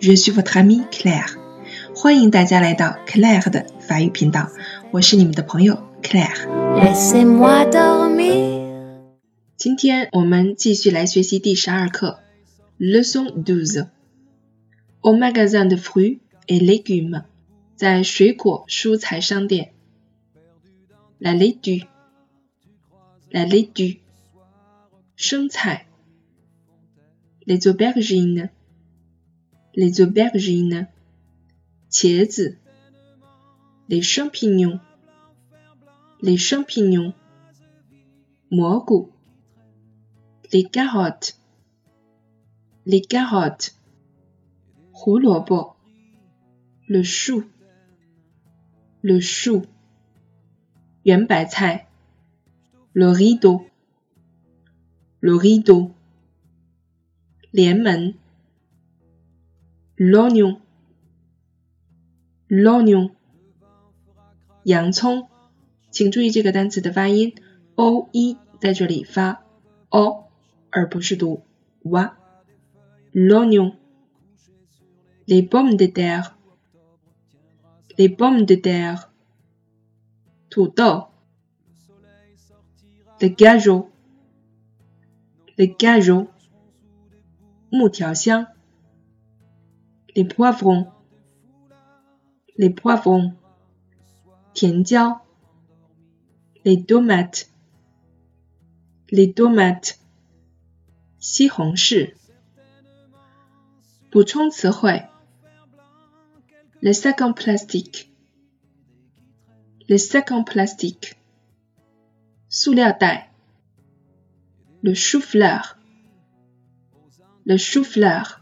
Je suis votre amie Claire. 欢迎大家来到 Claire 的法语频道，我是你们的朋友 Claire。今天我们继续来学习第十二课，Leçon douze。Au magasin de fruits et légumes，在水果蔬菜商店。La laitue，la laitue，生菜。Les aubergines，les aubergines，茄子。Les champignons，les champignons，蘑菇。Les carottes, les carottes. Le chou, le chou. Le rideau, le rideau. L'oignon, l'oignon. 洋葱，请注意这个单词的发音，o e 在这里发 o。而不是读 wa。L'oignon, les pommes de terre, les pommes de terre, 土豆，le gazon, le gazon, 木条香 ，les poivrons, les poivrons, 甜椒，les tomates, les tomates. 西红柿。补充词汇：le sac en plastique，le sac en plastique，塑料袋；le chou-fleur，le chou-fleur，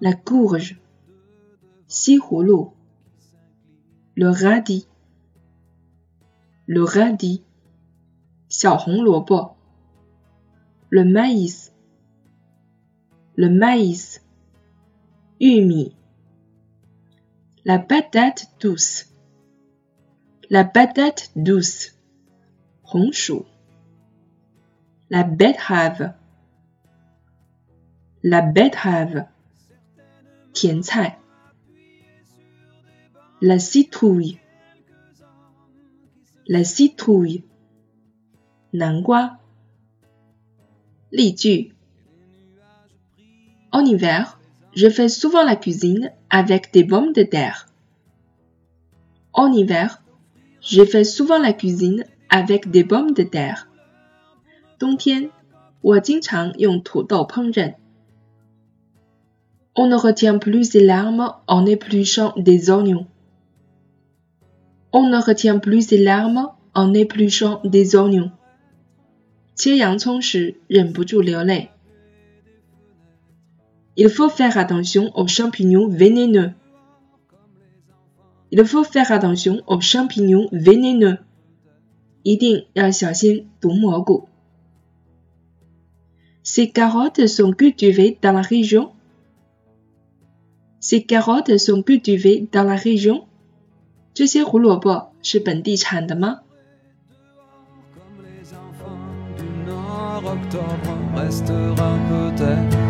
la courge, rouleaux, le radis, le radis, le maïs, le maïs, yumi, la patate douce, la patate douce, hongshu, la betterave, la betterave, Tiancai, la citrouille, la citrouille, Nangua, en hiver, je fais souvent la cuisine avec des pommes de terre. En hiver, je fais souvent la cuisine avec des pommes de terre. On ne retient plus ses larmes en épluchant des oignons. On ne retient plus ses larmes en épluchant des oignons. 切洋葱时忍不住流泪。Il faut faire attention aux champignons vénéneux. Il faut faire attention aux champignons vénéneux. 一定要小心毒蘑菇。Ces carottes sont cultivées dans la région. Ces carottes sont cultivées dans la région. 这些胡萝卜是本地产的吗？octobre restera peut-être